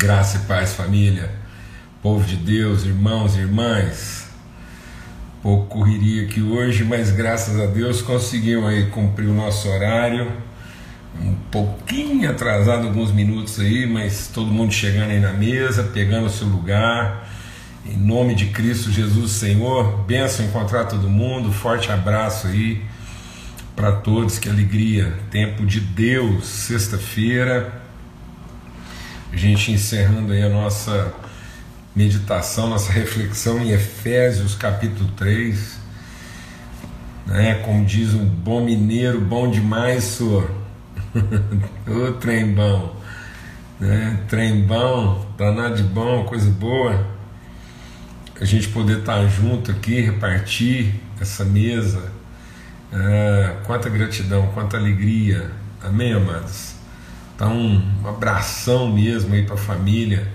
Graça e paz, família, povo de Deus, irmãos e irmãs. Pouco correria aqui hoje, mas graças a Deus conseguimos aí cumprir o nosso horário. Um pouquinho atrasado, alguns minutos aí, mas todo mundo chegando aí na mesa, pegando o seu lugar. Em nome de Cristo Jesus, Senhor, benção encontrar todo mundo. Forte abraço aí para todos, que alegria. Tempo de Deus, sexta-feira a gente encerrando aí a nossa meditação, nossa reflexão em Efésios capítulo 3. Né? Como diz um bom mineiro, bom demais, senhor. Ô trem bom. Né? Trem bom, danado de bom, coisa boa. A gente poder estar junto aqui, repartir essa mesa. É, quanta gratidão, quanta alegria. Amém, amados? Então, um abração mesmo aí para a família,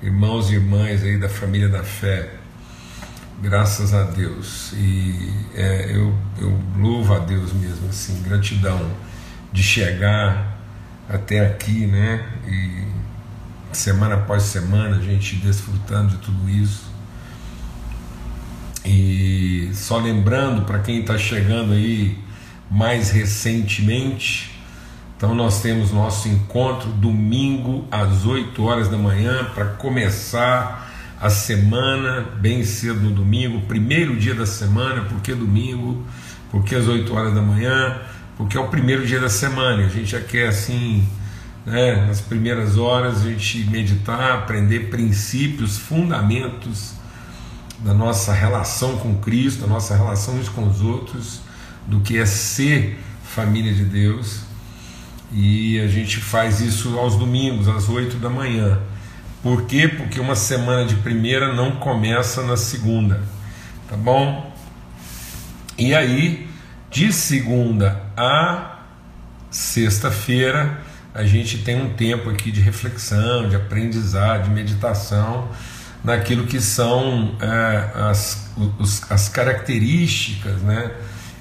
irmãos e irmãs aí da família da fé. Graças a Deus. E é, eu, eu louvo a Deus mesmo, assim, gratidão de chegar até aqui, né? E semana após semana a gente desfrutando de tudo isso. E só lembrando para quem está chegando aí mais recentemente, então nós temos nosso encontro domingo às 8 horas da manhã para começar a semana bem cedo no domingo, primeiro dia da semana, por que domingo? Porque às 8 horas da manhã? Porque é o primeiro dia da semana, a gente já quer assim, né, nas primeiras horas a gente meditar, aprender princípios, fundamentos da nossa relação com Cristo, da nossa relação uns com os outros, do que é ser família de Deus e a gente faz isso aos domingos, às 8 da manhã. Por quê? Porque uma semana de primeira não começa na segunda, tá bom? E aí, de segunda a sexta-feira, a gente tem um tempo aqui de reflexão, de aprendizado, de meditação, naquilo que são é, as, os, as características, né?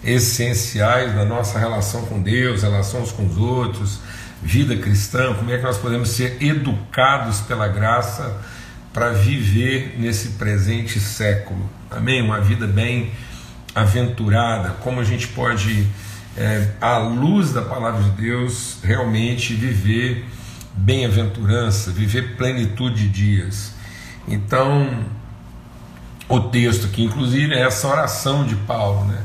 Essenciais da nossa relação com Deus, relações com os outros, vida cristã, como é que nós podemos ser educados pela graça para viver nesse presente século. Amém? Uma vida bem aventurada, como a gente pode, é, à luz da palavra de Deus, realmente viver bem-aventurança, viver plenitude de dias. Então, o texto aqui, inclusive, é essa oração de Paulo, né?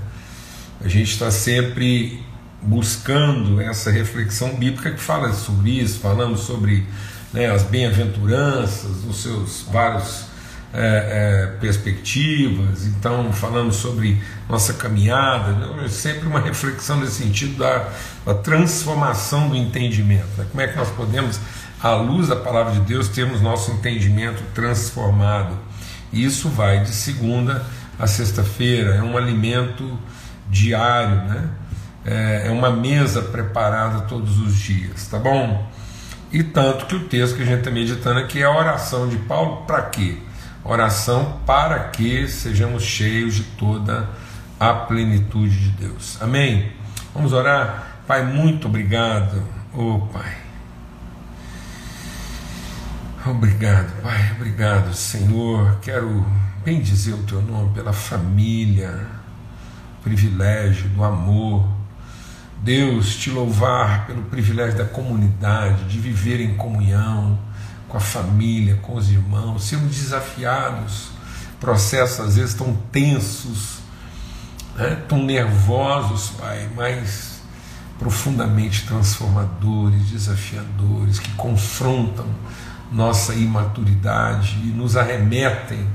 A gente está sempre buscando essa reflexão bíblica que fala sobre isso, falando sobre né, as bem-aventuranças, os seus vários é, é, perspectivas, então falando sobre nossa caminhada, né, é sempre uma reflexão nesse sentido da, da transformação do entendimento. Né, como é que nós podemos, à luz da palavra de Deus, termos nosso entendimento transformado? Isso vai de segunda a sexta-feira, é um alimento diário, né? É, é uma mesa preparada todos os dias, tá bom? E tanto que o texto que a gente está meditando aqui é a oração de Paulo para quê? Oração para que sejamos cheios de toda a plenitude de Deus. Amém? Vamos orar? Pai, muito obrigado. Oh, Pai. Obrigado, Pai. Obrigado, Senhor. Quero bendizer o teu nome pela família privilégio do amor. Deus, te louvar pelo privilégio da comunidade, de viver em comunhão com a família, com os irmãos, sermos desafiados, processos às vezes tão tensos, né, tão nervosos, Pai, mas profundamente transformadores, desafiadores, que confrontam nossa imaturidade e nos arremetem,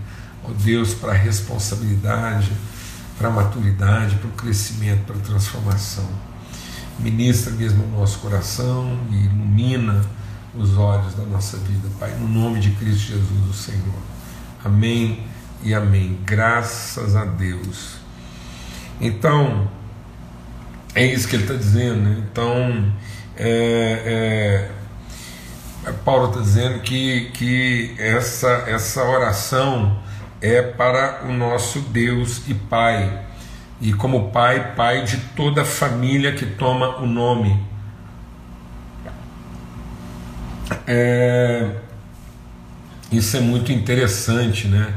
ó Deus, para a responsabilidade para a maturidade, para o crescimento, para a transformação. Ministra mesmo o nosso coração e ilumina os olhos da nossa vida, Pai, no nome de Cristo Jesus, o Senhor. Amém e amém. Graças a Deus. Então, é isso que ele está dizendo. Né? Então, é, é, Paulo está dizendo que, que essa, essa oração é para o nosso Deus e Pai. E como Pai, Pai de toda a família que toma o nome. É, Isso é muito interessante, né?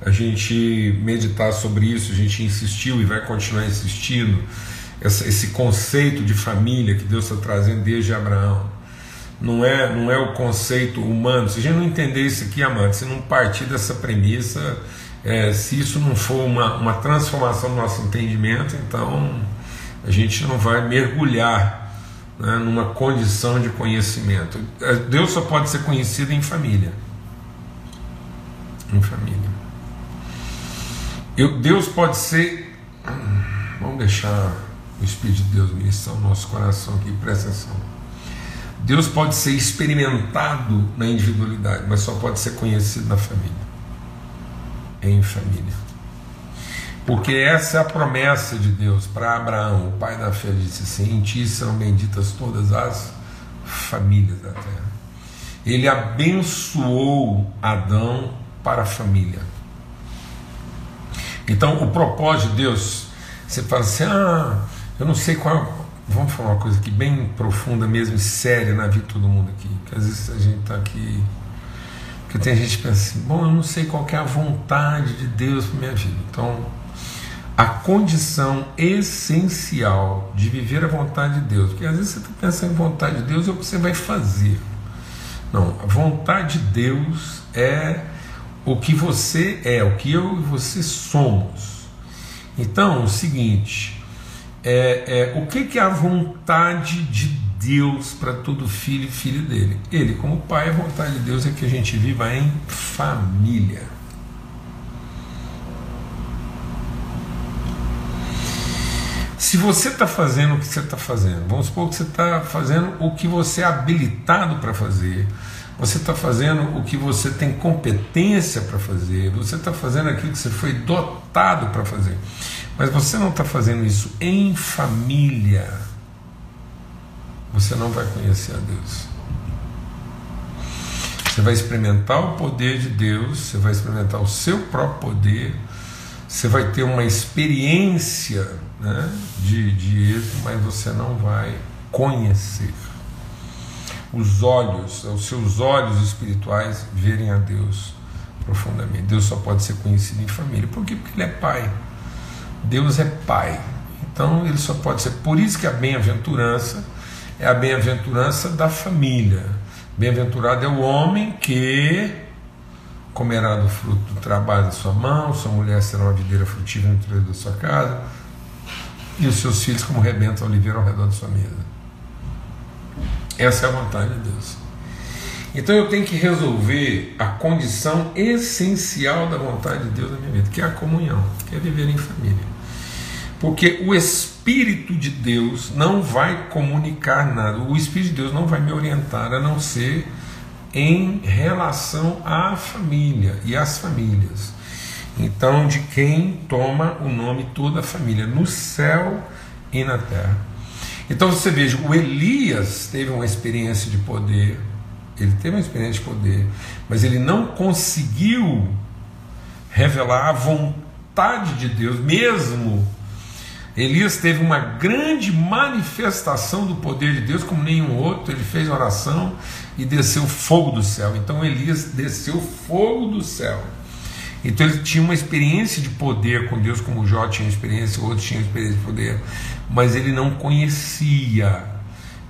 A gente meditar sobre isso, a gente insistiu e vai continuar insistindo. Esse conceito de família que Deus está trazendo desde Abraão não é, não é o conceito humano. Se a gente não entender isso aqui, amado, se não partir dessa premissa, é, se isso não for uma, uma transformação do nosso entendimento, então a gente não vai mergulhar né, numa condição de conhecimento. É, Deus só pode ser conhecido em família. Em família. Eu, Deus pode ser. Vamos deixar o Espírito de Deus ministrar o nosso coração aqui, presta atenção. Deus pode ser experimentado na individualidade, mas só pode ser conhecido na família. Em família. Porque essa é a promessa de Deus para Abraão, o pai da fé, disse assim: Em ti serão benditas todas as famílias da terra. Ele abençoou Adão para a família. Então, o propósito de Deus, você fala assim: ah, eu não sei qual. Vamos falar uma coisa aqui bem profunda mesmo e séria na vida de todo mundo aqui. Que às vezes a gente está aqui. Porque tem gente que pensa assim: bom, eu não sei qual é a vontade de Deus para minha vida. Então, a condição essencial de viver a vontade de Deus. Porque às vezes você está pensando em vontade de Deus é o que você vai fazer. Não, a vontade de Deus é o que você é, o que eu e você somos. Então, o seguinte, é, é o que, que é a vontade de Deus para todo filho e filha dele? Ele, como pai, a vontade de Deus é que a gente viva em família. Se você está fazendo o que você está fazendo, vamos supor que você está fazendo o que você é habilitado para fazer, você está fazendo o que você tem competência para fazer, você está fazendo aquilo que você foi dotado para fazer, mas você não está fazendo isso em família, você não vai conhecer a Deus. Você vai experimentar o poder de Deus, você vai experimentar o seu próprio poder, você vai ter uma experiência né, de, de êxito, mas você não vai conhecer os olhos, os seus olhos espirituais verem a Deus profundamente. Deus só pode ser conhecido em família. Por quê? Porque Ele é Pai. Deus é Pai. Então Ele só pode ser. Por isso que a bem-aventurança é a bem-aventurança da família. Bem-aventurado é o homem que comerá do fruto do trabalho da sua mão, sua mulher será uma videira frutífera no interior da sua casa, e os seus filhos como rebenta a oliveira ao redor da sua mesa. Essa é a vontade de Deus. Então eu tenho que resolver a condição essencial da vontade de Deus na minha vida, que é a comunhão, que é viver em família. Porque o Espírito de Deus não vai comunicar nada, o Espírito de Deus não vai me orientar a não ser em relação à família e às famílias. Então, de quem toma o nome toda a família, no céu e na terra. Então você veja, o Elias teve uma experiência de poder, ele teve uma experiência de poder, mas ele não conseguiu revelar a vontade de Deus, mesmo Elias teve uma grande manifestação do poder de Deus, como nenhum outro. Ele fez oração e desceu fogo do céu. Então Elias desceu fogo do céu. Então ele tinha uma experiência de poder com Deus, como Jó tinha experiência, outros tinham experiência de poder mas ele não conhecia.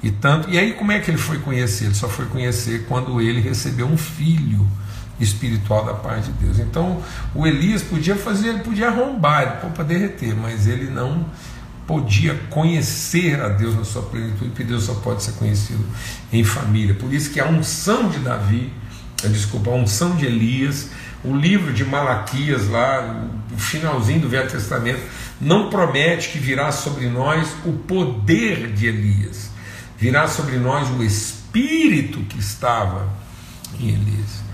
E tanto, e aí como é que ele foi conhecer? Ele só foi conhecer quando ele recebeu um filho espiritual da parte de Deus. Então, o Elias podia fazer, ele podia arrombar, ele para derreter, mas ele não podia conhecer a Deus na sua plenitude, porque Deus só pode ser conhecido em família. Por isso que a unção de Davi, desculpa, a unção de Elias, o livro de Malaquias lá, o finalzinho do Velho Testamento, não promete que virá sobre nós o poder de Elias, virá sobre nós o espírito que estava em Elias.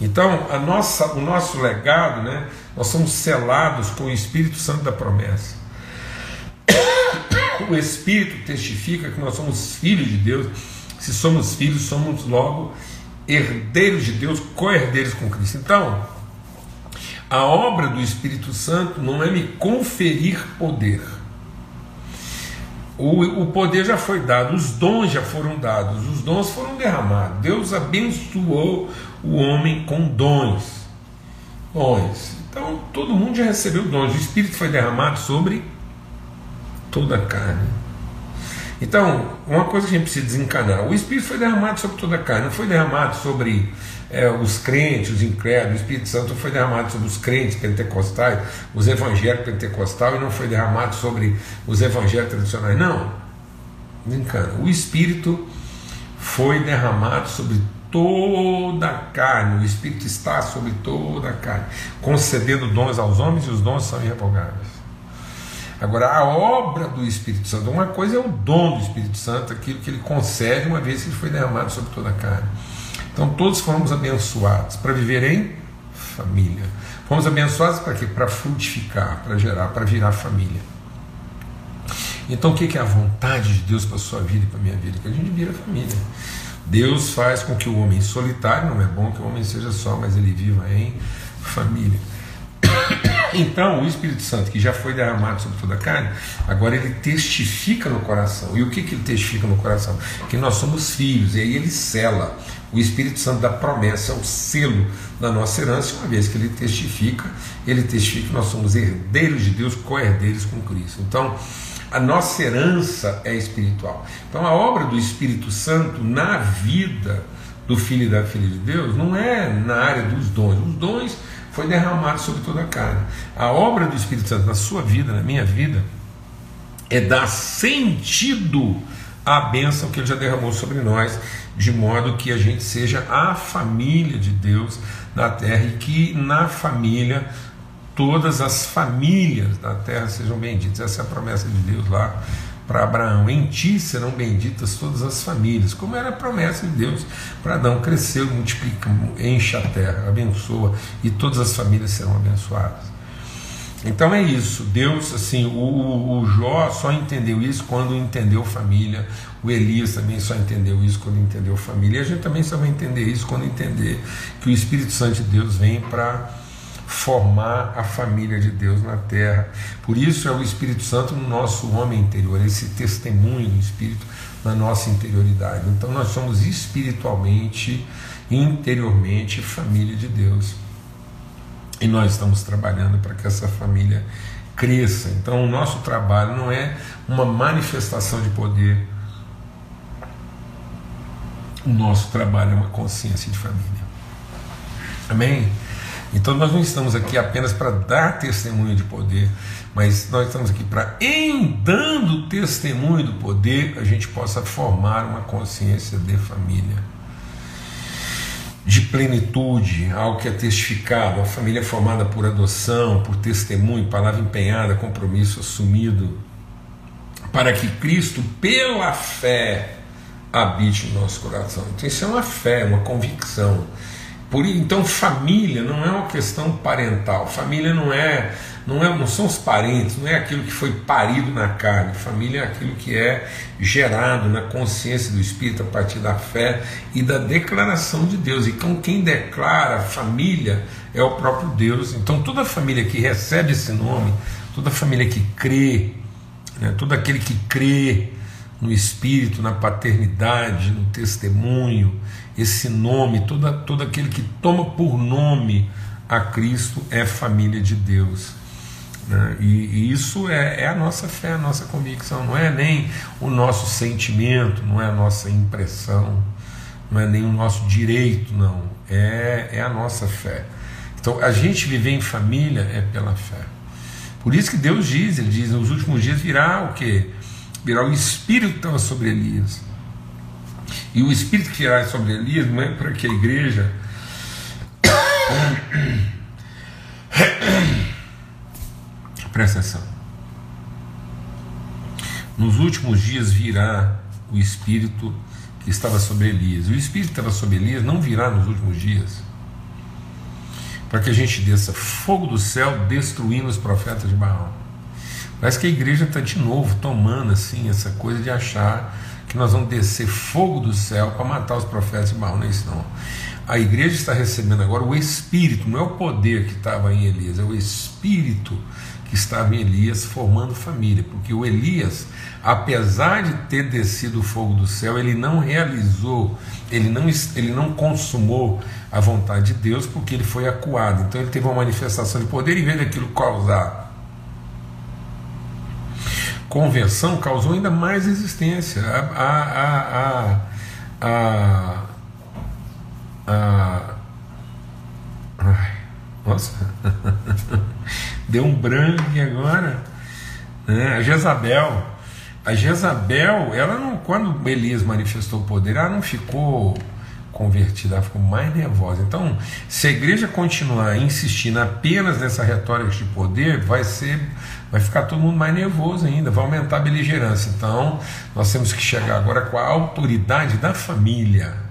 Então, a nossa, o nosso legado, né, nós somos selados com o Espírito Santo da promessa. O Espírito testifica que nós somos filhos de Deus. Se somos filhos, somos logo herdeiros de Deus, co-herdeiros com Cristo. Então, a obra do Espírito Santo não é me conferir poder. O, o poder já foi dado, os dons já foram dados, os dons foram derramados. Deus abençoou o homem com dons. Dons. Então todo mundo já recebeu dons. O Espírito foi derramado sobre toda a carne. Então, uma coisa que a gente precisa desencanar: o Espírito foi derramado sobre toda a carne, não foi derramado sobre é, os crentes, os incrédulos, o Espírito Santo foi derramado sobre os crentes pentecostais, os evangélicos pentecostais, e não foi derramado sobre os evangélicos tradicionais. Não, desencana. O Espírito foi derramado sobre toda a carne, o Espírito está sobre toda a carne, concedendo dons aos homens e os dons são irrevogáveis. Agora, a obra do Espírito Santo, uma coisa é o dom do Espírito Santo, aquilo que ele concede uma vez que ele foi derramado sobre toda a carne. Então, todos fomos abençoados para viver em família. Fomos abençoados para quê? Para frutificar, para gerar, para virar família. Então, o que é a vontade de Deus para a sua vida e para a minha vida? Que a gente vira família. Deus faz com que o homem solitário, não é bom que o homem seja só, mas ele viva em família. Então, o Espírito Santo, que já foi derramado sobre toda a carne, agora ele testifica no coração. E o que, que ele testifica no coração? Que nós somos filhos, e aí ele cela. O Espírito Santo da promessa, o selo da nossa herança, uma vez que ele testifica, ele testifica que nós somos herdeiros de Deus, co-herdeiros com Cristo. Então, a nossa herança é espiritual. Então, a obra do Espírito Santo na vida do Filho e da Filha de Deus não é na área dos dons. Os dons foi derramado sobre toda a carne. A obra do Espírito Santo na sua vida, na minha vida, é dar sentido à bênção que ele já derramou sobre nós, de modo que a gente seja a família de Deus na terra e que na família todas as famílias da terra sejam benditas. Essa é a promessa de Deus lá para Abraão: Em ti serão benditas todas as famílias, como era a promessa de Deus para Adão: cresceu, multiplica, enche a terra, abençoa, e todas as famílias serão abençoadas. Então é isso, Deus, assim, o, o, o Jó só entendeu isso quando entendeu família, o Elias também só entendeu isso quando entendeu família, e a gente também só vai entender isso quando entender que o Espírito Santo de Deus vem para formar a família de Deus na terra. Por isso é o Espírito Santo no nosso homem interior, esse testemunho do Espírito na nossa interioridade. Então nós somos espiritualmente, interiormente família de Deus. E nós estamos trabalhando para que essa família cresça. Então o nosso trabalho não é uma manifestação de poder. O nosso trabalho é uma consciência de família. Amém? Então nós não estamos aqui apenas para dar testemunho de poder, mas nós estamos aqui para, em dando testemunho do poder, a gente possa formar uma consciência de família, de plenitude, algo que é testificado, a família formada por adoção, por testemunho, palavra empenhada, compromisso assumido, para que Cristo, pela fé, habite no nosso coração. Então isso é uma fé, uma convicção por, então, família não é uma questão parental. Família não é, não é, não são os parentes, não é aquilo que foi parido na carne. Família é aquilo que é gerado na consciência do Espírito a partir da fé e da declaração de Deus. Então, quem declara família é o próprio Deus. Então, toda família que recebe esse nome, toda família que crê, né, todo aquele que crê no Espírito, na paternidade, no testemunho, esse nome, todo, todo aquele que toma por nome a Cristo é família de Deus. Né? E, e, isso é, é, a nossa fé, a nossa convicção, não é nem o nosso sentimento, não é a nossa impressão, não é nem o nosso direito, não, é, é a nossa fé. Então a gente viver em família é pela fé. Por isso que Deus diz, ele diz, nos últimos dias virá o que? Virá o Espírito que estava sobre Elias e o Espírito que irá sobre Elias não é para que a igreja presta atenção. Nos últimos dias virá o Espírito que estava sobre Elias. O Espírito que estava sobre Elias não virá nos últimos dias para que a gente desça fogo do céu destruindo os profetas de Baal. Parece que a igreja está de novo tomando assim essa coisa de achar que nós vamos descer fogo do céu para matar os profetas de Baal, não é isso não. A igreja está recebendo agora o Espírito, não é o poder que estava em Elias, é o Espírito que estava em Elias formando família, porque o Elias, apesar de ter descido o fogo do céu, ele não realizou, ele não, ele não consumou a vontade de Deus, porque ele foi acuado. Então ele teve uma manifestação de poder, em vez daquilo causar conversão, causou ainda mais resistência. A, a, a, a, ai, nossa, deu um branco aqui agora. Né? A Jezabel. A Jezabel, ela não, quando Elias manifestou o poder, ela não ficou convertida, ela ficou mais nervosa. Então, se a igreja continuar insistindo apenas nessa retórica de poder, vai ser, vai ficar todo mundo mais nervoso ainda, vai aumentar a beligerância. Então, nós temos que chegar agora com a autoridade da família.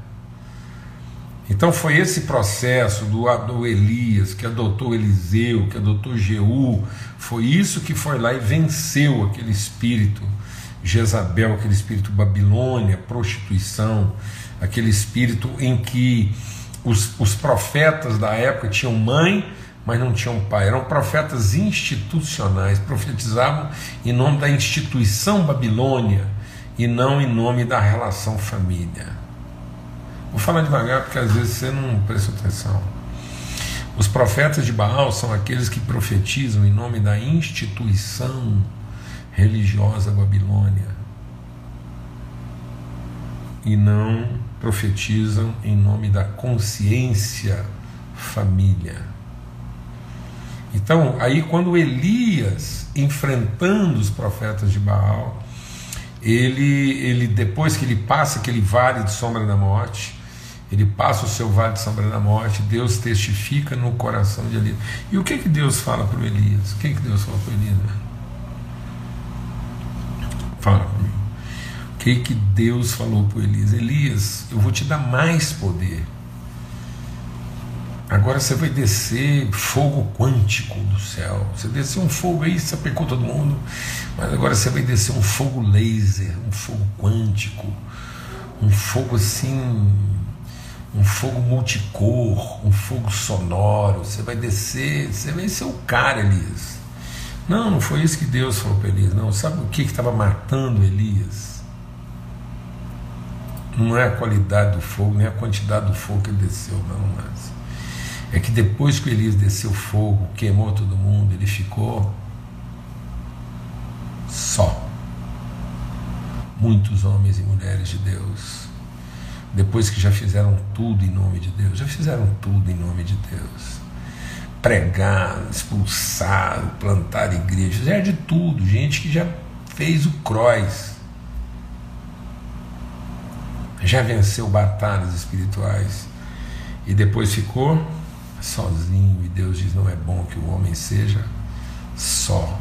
Então foi esse processo do, do Elias, que adotou Eliseu, que adotou Jeú, foi isso que foi lá e venceu aquele espírito Jezabel, aquele espírito Babilônia, prostituição, aquele espírito em que os, os profetas da época tinham mãe, mas não tinham pai. Eram profetas institucionais, profetizavam em nome da instituição Babilônia e não em nome da relação família. Vou falar devagar porque às vezes você não presta atenção. Os profetas de Baal são aqueles que profetizam em nome da instituição religiosa Babilônia e não profetizam em nome da consciência família. Então, aí quando Elias, enfrentando os profetas de Baal, ele, ele depois que ele passa aquele vale de sombra da morte, ele passa o seu vale de sombra da morte, Deus testifica no coração de Elias. E o que que Deus fala para o Elias? O que que Deus fala para o Elias? Fala comigo que, que Deus falou para Elias? Elias, eu vou te dar mais poder. Agora você vai descer fogo quântico do céu. Você desceu um fogo aí, sapecou todo mundo. Mas agora você vai descer um fogo laser, um fogo quântico, um fogo assim, um fogo multicor, um fogo sonoro. Você vai descer, você vai ser o cara, Elias. Não, não foi isso que Deus falou para Elias. Não, sabe o que estava matando Elias? Não é a qualidade do fogo, nem a quantidade do fogo que ele desceu, não, mas é que depois que Elias desceu fogo, queimou todo mundo, ele ficou só. Muitos homens e mulheres de Deus, depois que já fizeram tudo em nome de Deus, já fizeram tudo em nome de Deus. Pregar, expulsar, plantar igrejas, é de tudo, gente que já fez o cross já venceu batalhas espirituais e depois ficou sozinho. E Deus diz: Não é bom que o homem seja só.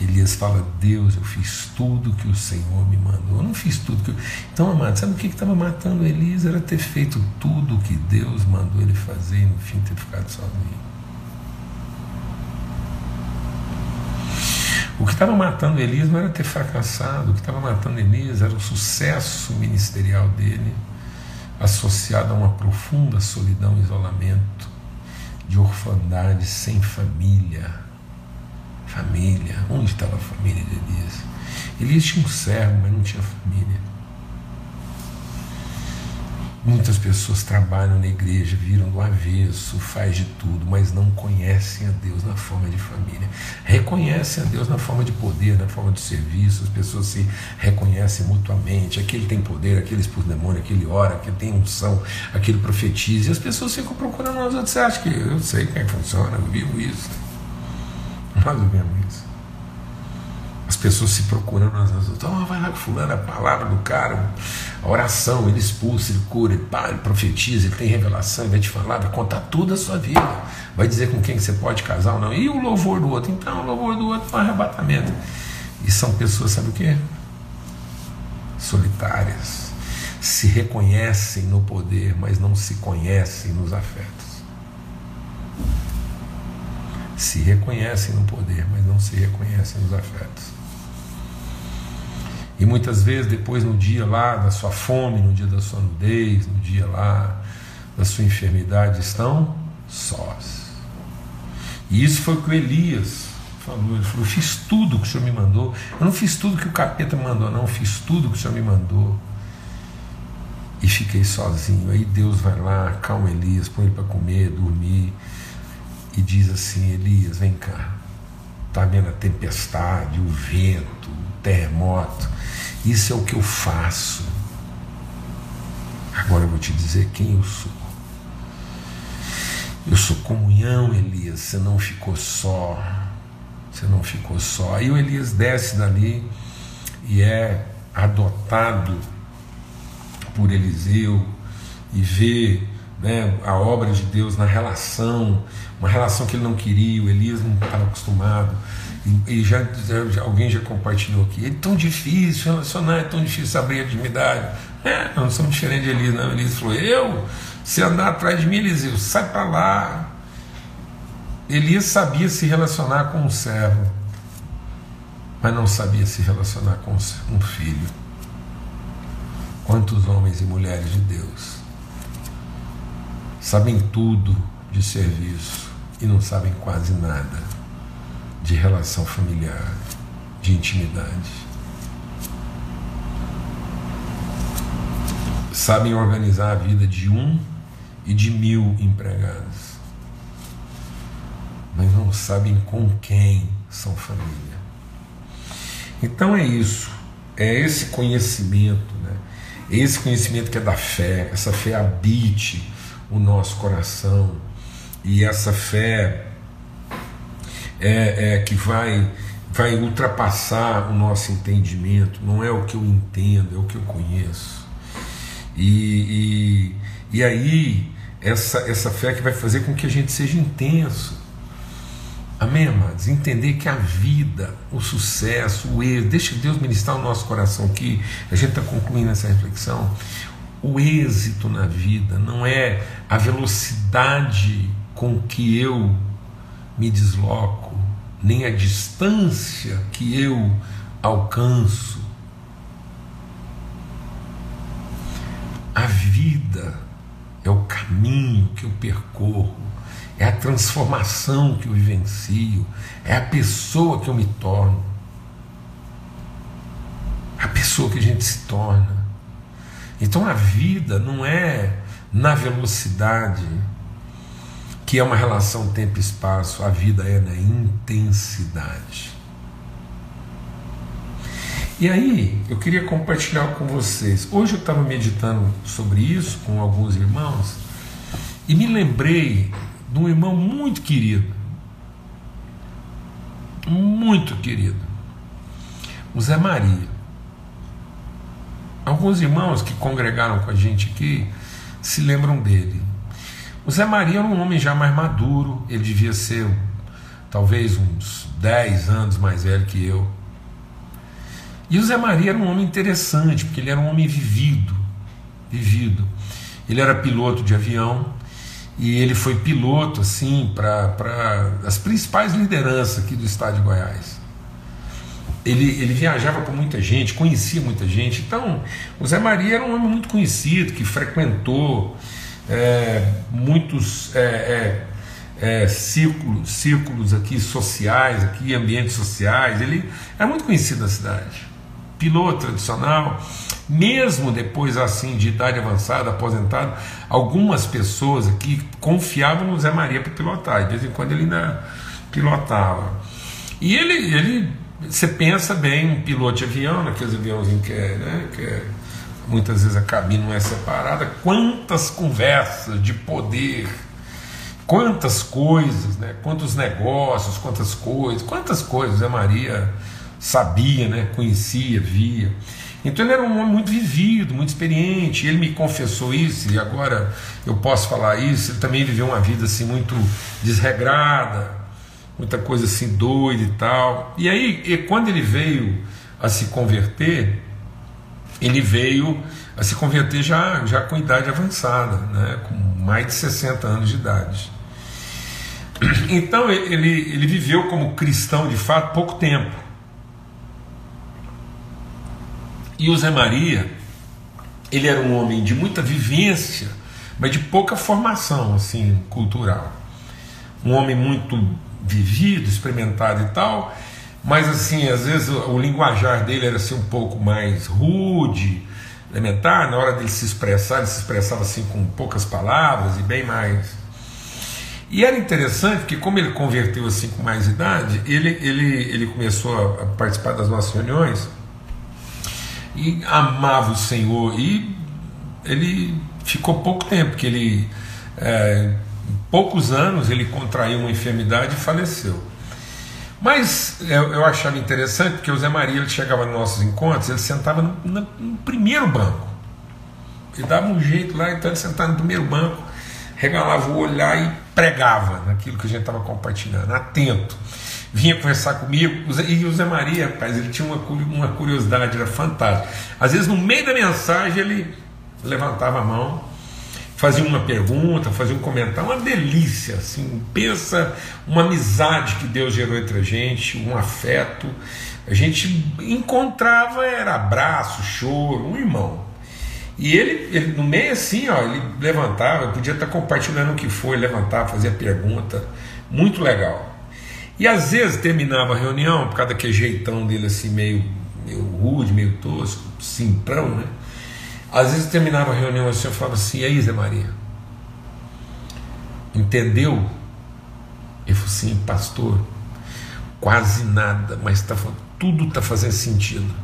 Elias fala: Deus, eu fiz tudo que o Senhor me mandou. Eu não fiz tudo que. Eu... Então, amado, sabe o que estava matando Elias? Era ter feito tudo que Deus mandou ele fazer e no fim ter ficado sozinho. O que estava matando Elias não era ter fracassado, o que estava matando Elias era o sucesso ministerial dele, associado a uma profunda solidão e isolamento, de orfandade, sem família. Família, onde estava a família de Elias? Elias tinha um servo, mas não tinha família. Muitas pessoas trabalham na igreja, viram do avesso, faz de tudo, mas não conhecem a Deus na forma de família. Reconhecem a Deus na forma de poder, na forma de serviço, as pessoas se reconhecem mutuamente. Aquele tem poder, aquele expulsa demônio, aquele ora, aquele tem unção, aquele profetiza. E as pessoas ficam procurando nós outros. Você acha que eu sei como é que funciona, eu vivo isso. Nós vivemos isso. As pessoas se procuram nas outras. Oh, vai lá com fulano, a palavra do cara, a oração, ele expulsa, ele cura, ele, pá, ele profetiza, ele tem revelação, ele vai te falar, vai contar tudo a sua vida. Vai dizer com quem você pode casar ou não. E o louvor do outro? Então, o louvor do outro é um arrebatamento. E são pessoas, sabe o que? Solitárias. Se reconhecem no poder, mas não se conhecem nos afetos. Se reconhecem no poder, mas não se reconhecem nos afetos. E muitas vezes, depois, no dia lá da sua fome, no dia da sua nudez, no dia lá da sua enfermidade, estão sós. E isso foi o que Elias falou, ele falou, eu fiz tudo que o Senhor me mandou. Eu não fiz tudo que o capeta me mandou, não, eu fiz tudo que o Senhor me mandou. E fiquei sozinho. Aí Deus vai lá, calma Elias, põe ele para comer, dormir. E diz assim, Elias, vem cá. Está vendo a tempestade, o vento, o terremoto. Isso é o que eu faço. Agora eu vou te dizer quem eu sou. Eu sou comunhão, Elias. Você não ficou só. Você não ficou só. Aí o Elias desce dali e é adotado por Eliseu e vê né, a obra de Deus na relação, uma relação que ele não queria, o Elias não estava acostumado. E, já, já, alguém já compartilhou aqui. É tão difícil relacionar, é tão difícil abrir intimidade. É, não somos diferentes de Elias, não. Elias falou: Eu, se andar atrás de mim, Eliseu, sai para lá. Elias sabia se relacionar com um servo, mas não sabia se relacionar com um filho. Quantos homens e mulheres de Deus sabem tudo de serviço e não sabem quase nada de relação familiar, de intimidade. Sabem organizar a vida de um e de mil empregados mas não sabem com quem são família. Então é isso, é esse conhecimento, né? esse conhecimento que é da fé, essa fé habite o nosso coração e essa fé é, é que vai vai ultrapassar o nosso entendimento, não é o que eu entendo, é o que eu conheço. E, e, e aí, essa, essa fé que vai fazer com que a gente seja intenso, Amém, amados? Entender que a vida, o sucesso, o êxito, deixa Deus ministrar o nosso coração aqui, a gente está concluindo essa reflexão. O êxito na vida não é a velocidade com que eu me desloco, nem a distância que eu alcanço. A vida é o caminho que eu percorro é a transformação que eu vivencio, é a pessoa que eu me torno, a pessoa que a gente se torna. Então a vida não é na velocidade, que é uma relação tempo-espaço, a vida é na intensidade. E aí, eu queria compartilhar com vocês. Hoje eu estava meditando sobre isso com alguns irmãos e me lembrei de um irmão muito querido, muito querido, o Zé Maria. Alguns irmãos que congregaram com a gente aqui se lembram dele. O Zé Maria era um homem já mais maduro, ele devia ser talvez uns 10 anos mais velho que eu. E o Zé Maria era um homem interessante, porque ele era um homem vivido, vivido. Ele era piloto de avião, e ele foi piloto assim para as principais lideranças aqui do estado de Goiás. Ele, ele viajava com muita gente, conhecia muita gente. Então, o Zé Maria era um homem muito conhecido, que frequentou é, muitos é, é, é círculos, círculos aqui sociais, aqui ambientes sociais. Ele é muito conhecido na cidade. Piloto tradicional, mesmo depois assim de idade avançada, aposentado, algumas pessoas aqui confiavam no Zé Maria para pilotar, de vez em quando ele ainda pilotava. E ele, ele você pensa bem, um piloto de avião, naqueles aviãozinhos que é, né, que é, muitas vezes a cabine não é separada, quantas conversas de poder, quantas coisas, né, quantos negócios, quantas coisas, quantas coisas Zé Maria sabia, né, conhecia, via. Então ele era um homem muito vivido, muito experiente. Ele me confessou isso e agora eu posso falar isso. Ele também viveu uma vida assim muito desregrada, muita coisa assim doida e tal. E aí, e quando ele veio a se converter, ele veio a se converter já, já com idade avançada, né, com mais de 60 anos de idade. Então ele, ele viveu como cristão de fato pouco tempo. E o Zé Maria, ele era um homem de muita vivência, mas de pouca formação assim cultural. Um homem muito vivido, experimentado e tal, mas assim, às vezes o, linguajar dele era assim um pouco mais rude, elementar, na hora dele se expressar, ele se expressava assim com poucas palavras e bem mais. E era interessante que, como ele converteu assim com mais idade, ele, ele, ele começou a participar das nossas reuniões e amava o Senhor. E ele ficou pouco tempo, que ele, é, em poucos anos, ele contraiu uma enfermidade e faleceu. Mas eu, eu achava interessante porque o Zé Maria ele chegava nos nossos encontros, ele sentava no, no, no primeiro banco. Ele dava um jeito lá, então ele sentava no primeiro banco, regalava o olhar e pregava naquilo que a gente estava compartilhando, atento. Vinha conversar comigo, e o Zé Maria, rapaz, ele tinha uma, uma curiosidade, era fantástico. Às vezes, no meio da mensagem, ele levantava a mão fazia uma pergunta, fazia um comentário, uma delícia, assim, pensa uma amizade que Deus gerou entre a gente, um afeto, a gente encontrava, era abraço, choro, um irmão. E ele, ele no meio assim, ó, ele levantava, podia estar compartilhando o que foi, levantava, fazia pergunta, muito legal. E às vezes terminava a reunião, por causa daquele jeitão dele assim, meio, meio rude, meio tosco, simprão, né? Às vezes terminava a reunião assim, eu falava assim, e aí Zé Maria? Entendeu? Ele falou assim, pastor, quase nada, mas tá, tudo está fazendo sentido.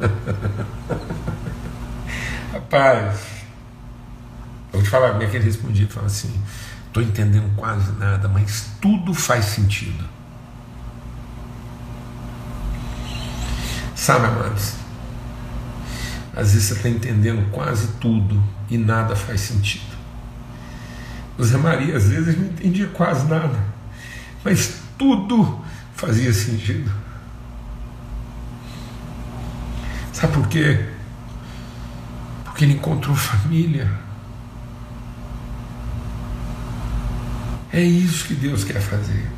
Rapaz, eu vou te falar como é que ele respondia, falava assim, estou entendendo quase nada, mas tudo faz sentido. Sabe, amados, às vezes você está entendendo quase tudo e nada faz sentido. O Zé Maria, às vezes, não entendia quase nada, mas tudo fazia sentido. Sabe por quê? Porque ele encontrou família. É isso que Deus quer fazer.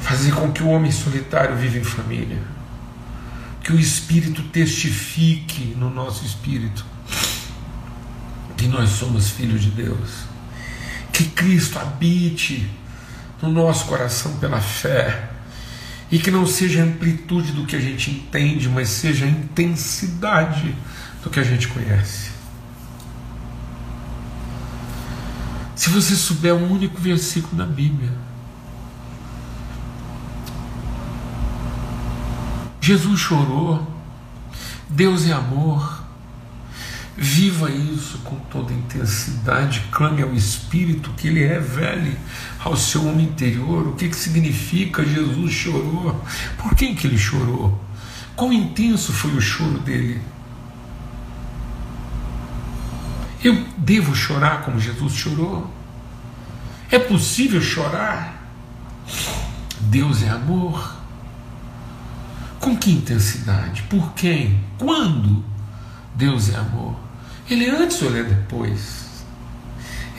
Fazer com que o homem solitário viva em família que o Espírito testifique no nosso espírito que nós somos filhos de Deus, que Cristo habite no nosso coração pela fé e que não seja a amplitude do que a gente entende, mas seja a intensidade do que a gente conhece. Se você souber um único versículo da Bíblia, Jesus chorou, Deus é amor. Viva isso com toda intensidade, clame ao Espírito que ele revele ao seu homem interior o que, que significa Jesus chorou, por quem que ele chorou, quão intenso foi o choro dele. Eu devo chorar como Jesus chorou? É possível chorar? Deus é amor. Com que intensidade? Por quem? Quando? Deus é amor. Ele é antes ou ele é depois?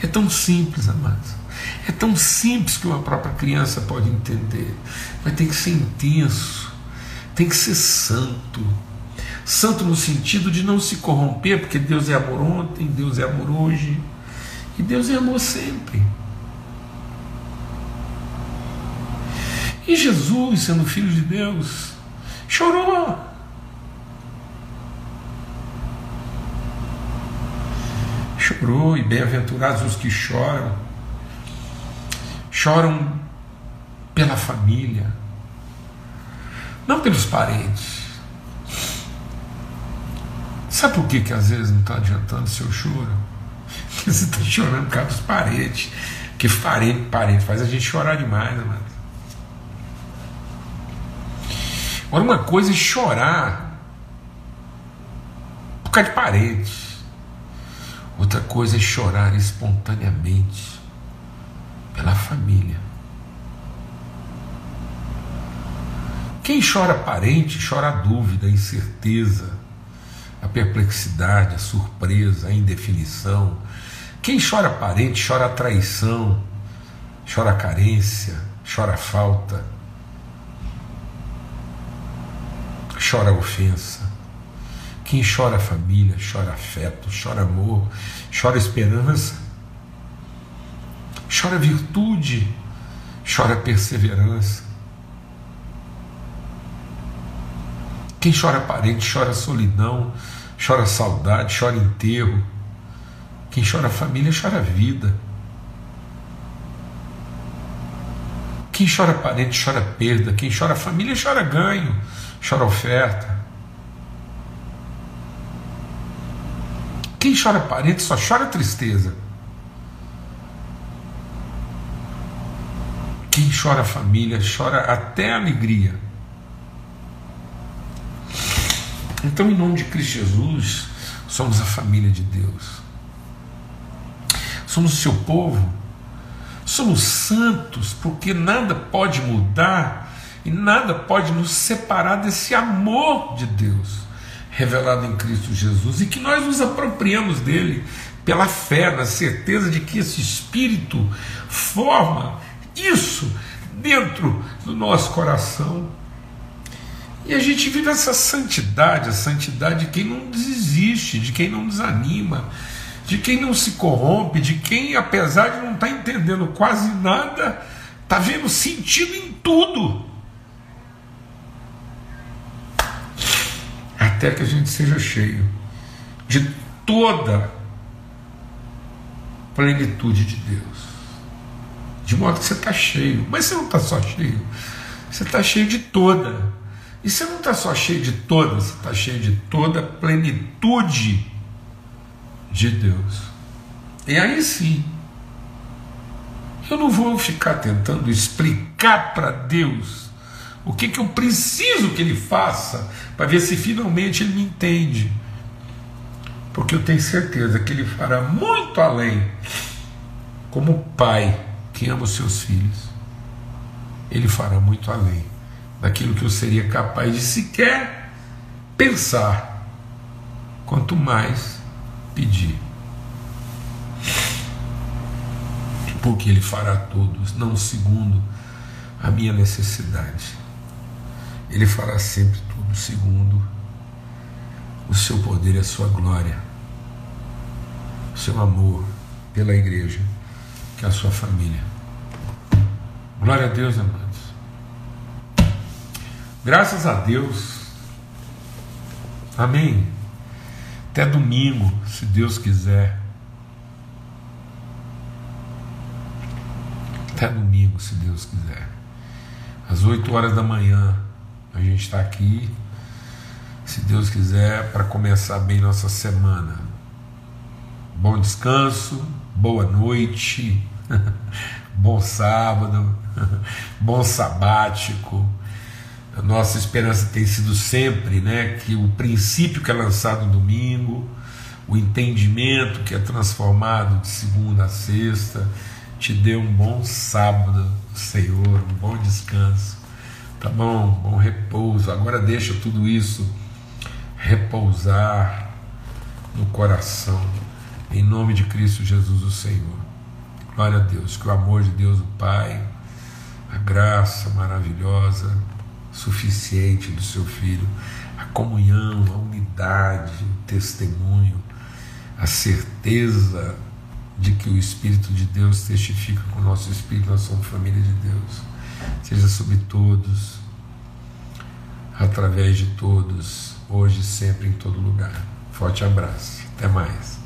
É tão simples, amados. É tão simples que uma própria criança pode entender. Mas tem que ser intenso. Tem que ser santo. Santo no sentido de não se corromper, porque Deus é amor ontem, Deus é amor hoje. E Deus é amor sempre. E Jesus, sendo filho de Deus, Chorou. Chorou, e bem-aventurados os que choram. Choram pela família, não pelos parentes. Sabe por que, que às vezes não está adiantando seu choro? Porque você está chorando por causa dos parentes. Que parente, parente faz a gente chorar demais, né, Agora, uma coisa é chorar por causa de parede, outra coisa é chorar espontaneamente pela família. Quem chora parente, chora a dúvida, a incerteza, a perplexidade, a surpresa, a indefinição. Quem chora parente, chora a traição, chora a carência, chora a falta chora a ofensa. Quem chora a família, chora afeto, chora amor, chora esperança, chora virtude, chora perseverança. Quem chora parente, chora solidão, chora saudade, chora enterro. Quem chora família, chora vida. Quem chora parente, chora perda. Quem chora família, chora ganho, chora oferta. Quem chora parente só chora tristeza. Quem chora família, chora até alegria. Então, em nome de Cristo Jesus, somos a família de Deus. Somos o seu povo. Somos santos, porque nada pode mudar e nada pode nos separar desse amor de Deus revelado em Cristo Jesus e que nós nos apropriamos dele pela fé, na certeza de que esse Espírito forma isso dentro do nosso coração e a gente vive essa santidade, a santidade de quem não desiste, de quem não desanima, de quem não se corrompe, de quem, apesar de não estar tá entendendo quase nada, está vendo sentido em tudo. Até que a gente seja cheio de toda plenitude de Deus. De modo que você está cheio, mas você não está só cheio, você está cheio de toda e você não está só cheio de todas, você está cheio de toda plenitude de Deus. E aí sim, eu não vou ficar tentando explicar para Deus o que, que eu preciso que Ele faça para ver se finalmente Ele me entende. Porque eu tenho certeza que Ele fará muito além, como pai que ama os seus filhos. Ele fará muito além daquilo que eu seria capaz de sequer pensar, quanto mais pedir. Porque Ele fará todos, não segundo a minha necessidade. Ele fará sempre tudo segundo o seu poder e a sua glória, o seu amor pela igreja, que é a sua família. Glória a Deus, amado. Graças a Deus. Amém. Até domingo, se Deus quiser. Até domingo, se Deus quiser. Às 8 horas da manhã, a gente está aqui, se Deus quiser, para começar bem nossa semana. Bom descanso, boa noite, bom sábado, bom sabático a nossa esperança tem sido sempre né, que o princípio que é lançado no domingo, o entendimento que é transformado de segunda a sexta, te dê um bom sábado, Senhor, um bom descanso, tá bom? Bom repouso. Agora deixa tudo isso repousar no coração, em nome de Cristo Jesus, o Senhor. Glória a Deus, que o amor de Deus, o Pai, a graça maravilhosa, suficiente do seu filho, a comunhão, a unidade, o testemunho, a certeza de que o Espírito de Deus testifica com o nosso Espírito, nós somos família de Deus. Seja sobre todos, através de todos, hoje, sempre, em todo lugar. Forte abraço. Até mais.